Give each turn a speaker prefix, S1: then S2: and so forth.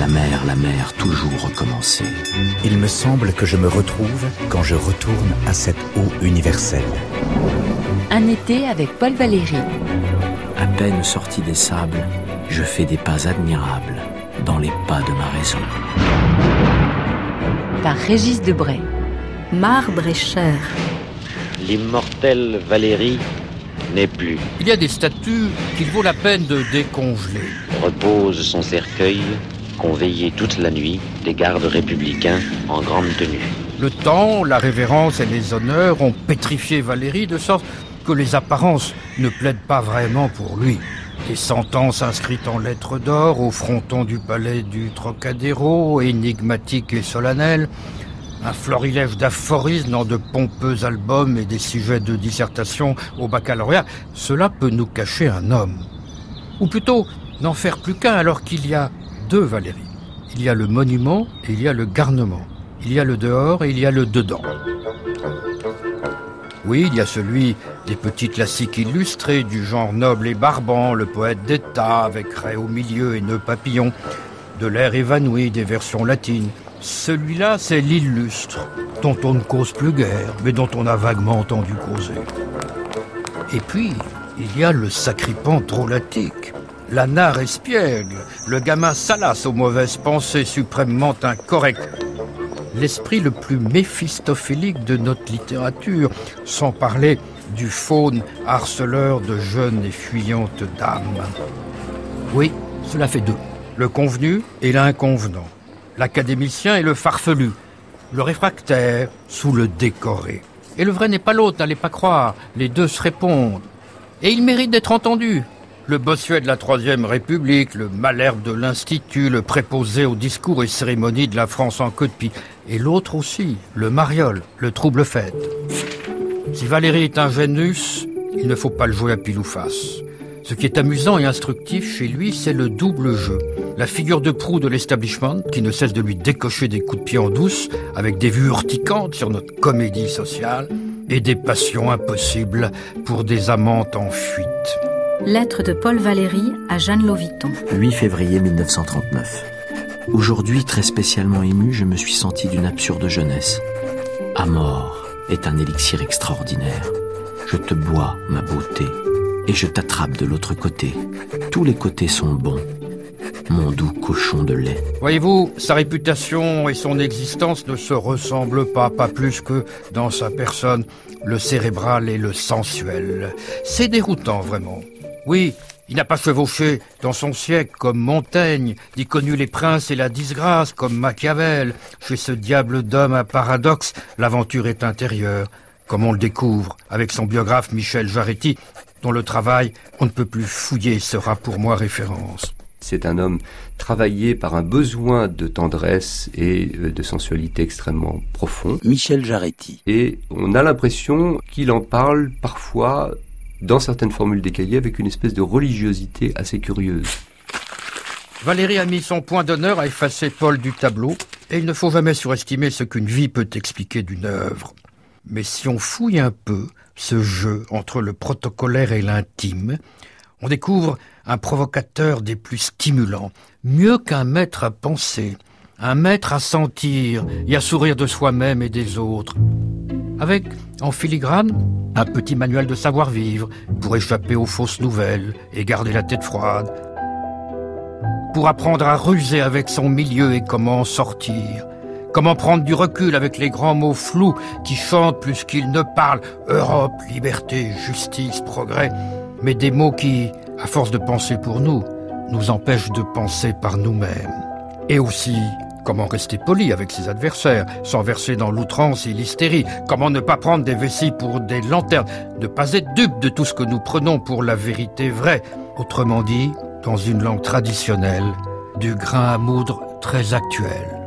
S1: La mer, la mer, toujours recommencer.
S2: Il me semble que je me retrouve quand je retourne à cette eau universelle.
S3: Un été avec Paul Valéry.
S1: À peine sorti des sables, je fais des pas admirables dans les pas de ma raison.
S3: Par Régis Debray.
S4: Marbre et chair.
S5: L'immortelle Valérie n'est plus.
S6: Il y a des statues qu'il vaut la peine de décongeler.
S5: Repose son cercueil, veillé toute la nuit des gardes républicains en grande tenue.
S6: Le temps, la révérence et les honneurs ont pétrifié Valérie de sorte que les apparences ne plaident pas vraiment pour lui. Des sentences inscrites en lettres d'or au fronton du palais du Trocadéro, énigmatiques et solennelles, un florilège d'aphorismes dans de pompeux albums et des sujets de dissertation au baccalauréat, cela peut nous cacher un homme. Ou plutôt, n'en faire plus qu'un alors qu'il y a deux Valérie. Il y a le monument et il y a le garnement. Il y a le dehors et il y a le dedans. Oui, il y a celui des petits classiques illustrés du genre noble et barbant, le poète d'État avec raie au milieu et nœud papillon, de l'air évanoui des versions latines. Celui-là, c'est l'illustre, dont on ne cause plus guère, mais dont on a vaguement entendu causer. Et puis, il y a le sacripant drôlatique, la nare espiègle, le gamin salace aux mauvaises pensées suprêmement incorrectes, l'esprit le plus méphistophélique de notre littérature, sans parler du faune harceleur de jeunes et fuyantes dames. Oui, cela fait deux. Le convenu et l'inconvenant. L'académicien et le farfelu. Le réfractaire sous le décoré. Et le vrai n'est pas l'autre, n'allez pas croire. Les deux se répondent. Et ils méritent d'être entendus. Le bossuet de la Troisième République, le malherbe de l'Institut, le préposé aux discours et cérémonies de la France en queue de pie. Et l'autre aussi, le mariole, le trouble fête. Si Valérie est un Vénus, il ne faut pas le jouer à pile ou face. Ce qui est amusant et instructif chez lui, c'est le double jeu. La figure de proue de l'establishment, qui ne cesse de lui décocher des coups de pied en douce, avec des vues urticantes sur notre comédie sociale, et des passions impossibles pour des amantes en fuite.
S4: Lettre de Paul Valéry à Jeanne Loviton.
S1: 8 février 1939. Aujourd'hui, très spécialement ému, je me suis senti d'une absurde jeunesse. Amor est un élixir extraordinaire. Je te bois, ma beauté, et je t'attrape de l'autre côté. Tous les côtés sont bons. Mon doux cochon de lait.
S6: Voyez-vous, sa réputation et son existence ne se ressemblent pas, pas plus que dans sa personne, le cérébral et le sensuel. C'est déroutant, vraiment. Oui, il n'a pas chevauché dans son siècle comme Montaigne, ni connu les princes et la disgrâce comme Machiavel. Chez ce diable d'homme à paradoxe, l'aventure est intérieure, comme on le découvre avec son biographe Michel Jaretti, dont le travail, on ne peut plus fouiller, sera pour moi référence.
S7: C'est un homme travaillé par un besoin de tendresse et de sensualité extrêmement profond.
S1: Michel Jaretti.
S7: Et on a l'impression qu'il en parle parfois dans certaines formules décaillées avec une espèce de religiosité assez curieuse.
S6: Valérie a mis son point d'honneur à effacer Paul du tableau, et il ne faut jamais surestimer ce qu'une vie peut expliquer d'une œuvre. Mais si on fouille un peu ce jeu entre le protocolaire et l'intime, on découvre un provocateur des plus stimulants, mieux qu'un maître à penser, un maître à sentir et à sourire de soi-même et des autres. Avec, en filigrane, un petit manuel de savoir-vivre pour échapper aux fausses nouvelles et garder la tête froide, pour apprendre à ruser avec son milieu et comment en sortir, comment prendre du recul avec les grands mots flous qui chantent plus qu'ils ne parlent, Europe, liberté, justice, progrès, mais des mots qui, à force de penser pour nous, nous empêchent de penser par nous-mêmes. Et aussi, comment rester poli avec ses adversaires, sans verser dans l'outrance et l'hystérie, comment ne pas prendre des vessies pour des lanternes, ne pas être dupe de tout ce que nous prenons pour la vérité vraie, autrement dit, dans une langue traditionnelle, du grain à moudre très actuel.